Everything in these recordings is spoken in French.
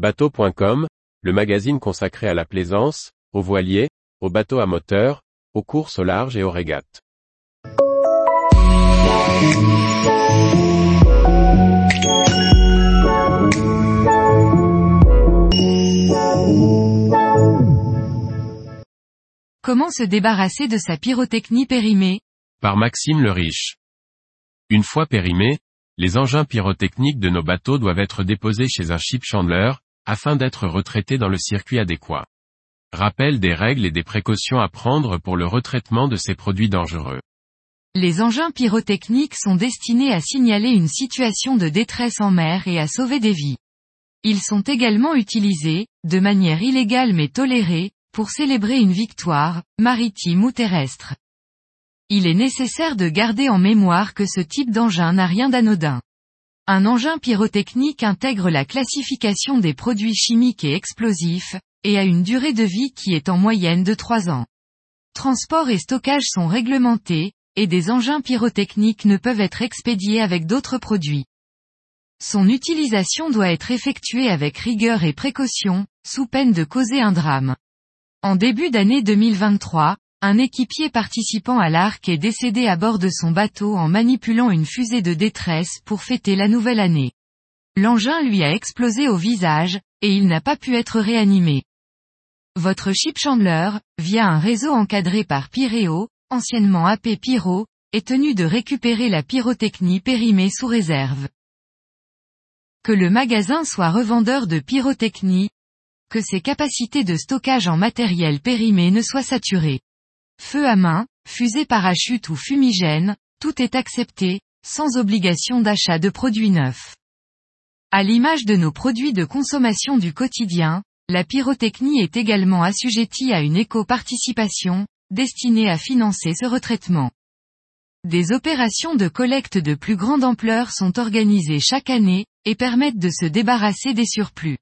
Bateau.com, le magazine consacré à la plaisance, aux voiliers, aux bateaux à moteur, aux courses au large et aux régates. Comment se débarrasser de sa pyrotechnie périmée? Par Maxime le Riche. Une fois périmés, les engins pyrotechniques de nos bateaux doivent être déposés chez un ship chandler, afin d'être retraités dans le circuit adéquat. Rappel des règles et des précautions à prendre pour le retraitement de ces produits dangereux. Les engins pyrotechniques sont destinés à signaler une situation de détresse en mer et à sauver des vies. Ils sont également utilisés, de manière illégale mais tolérée, pour célébrer une victoire, maritime ou terrestre. Il est nécessaire de garder en mémoire que ce type d'engin n'a rien d'anodin. Un engin pyrotechnique intègre la classification des produits chimiques et explosifs, et a une durée de vie qui est en moyenne de 3 ans. Transport et stockage sont réglementés, et des engins pyrotechniques ne peuvent être expédiés avec d'autres produits. Son utilisation doit être effectuée avec rigueur et précaution, sous peine de causer un drame. En début d'année 2023, un équipier participant à l'arc est décédé à bord de son bateau en manipulant une fusée de détresse pour fêter la nouvelle année. L'engin lui a explosé au visage, et il n'a pas pu être réanimé. Votre ship chandler, via un réseau encadré par Pyréo, anciennement AP Pyro, est tenu de récupérer la pyrotechnie périmée sous réserve. Que le magasin soit revendeur de pyrotechnie, que ses capacités de stockage en matériel périmé ne soient saturées. Feu à main, fusée parachute ou fumigène, tout est accepté, sans obligation d'achat de produits neufs. À l'image de nos produits de consommation du quotidien, la pyrotechnie est également assujettie à une éco-participation, destinée à financer ce retraitement. Des opérations de collecte de plus grande ampleur sont organisées chaque année, et permettent de se débarrasser des surplus.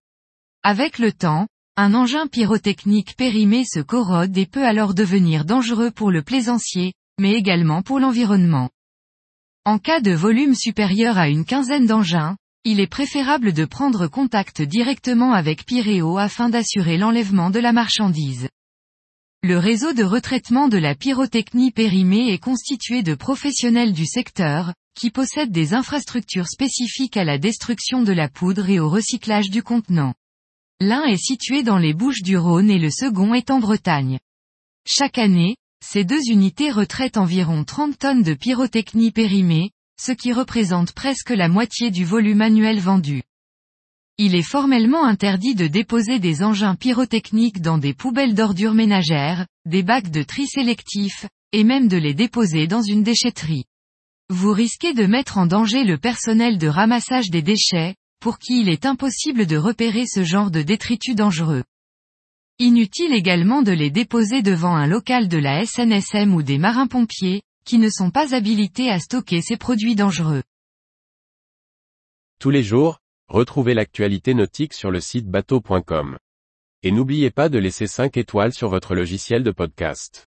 Avec le temps, un engin pyrotechnique périmé se corrode et peut alors devenir dangereux pour le plaisancier, mais également pour l'environnement. En cas de volume supérieur à une quinzaine d'engins, il est préférable de prendre contact directement avec Pyréo afin d'assurer l'enlèvement de la marchandise. Le réseau de retraitement de la pyrotechnie périmée est constitué de professionnels du secteur, qui possèdent des infrastructures spécifiques à la destruction de la poudre et au recyclage du contenant. L'un est situé dans les Bouches du Rhône et le second est en Bretagne. Chaque année, ces deux unités retraitent environ 30 tonnes de pyrotechnie périmée, ce qui représente presque la moitié du volume annuel vendu. Il est formellement interdit de déposer des engins pyrotechniques dans des poubelles d'ordures ménagères, des bacs de tri sélectifs, et même de les déposer dans une déchetterie. Vous risquez de mettre en danger le personnel de ramassage des déchets, pour qui il est impossible de repérer ce genre de détritus dangereux. Inutile également de les déposer devant un local de la SNSM ou des marins-pompiers, qui ne sont pas habilités à stocker ces produits dangereux. Tous les jours, retrouvez l'actualité nautique sur le site bateau.com. Et n'oubliez pas de laisser 5 étoiles sur votre logiciel de podcast.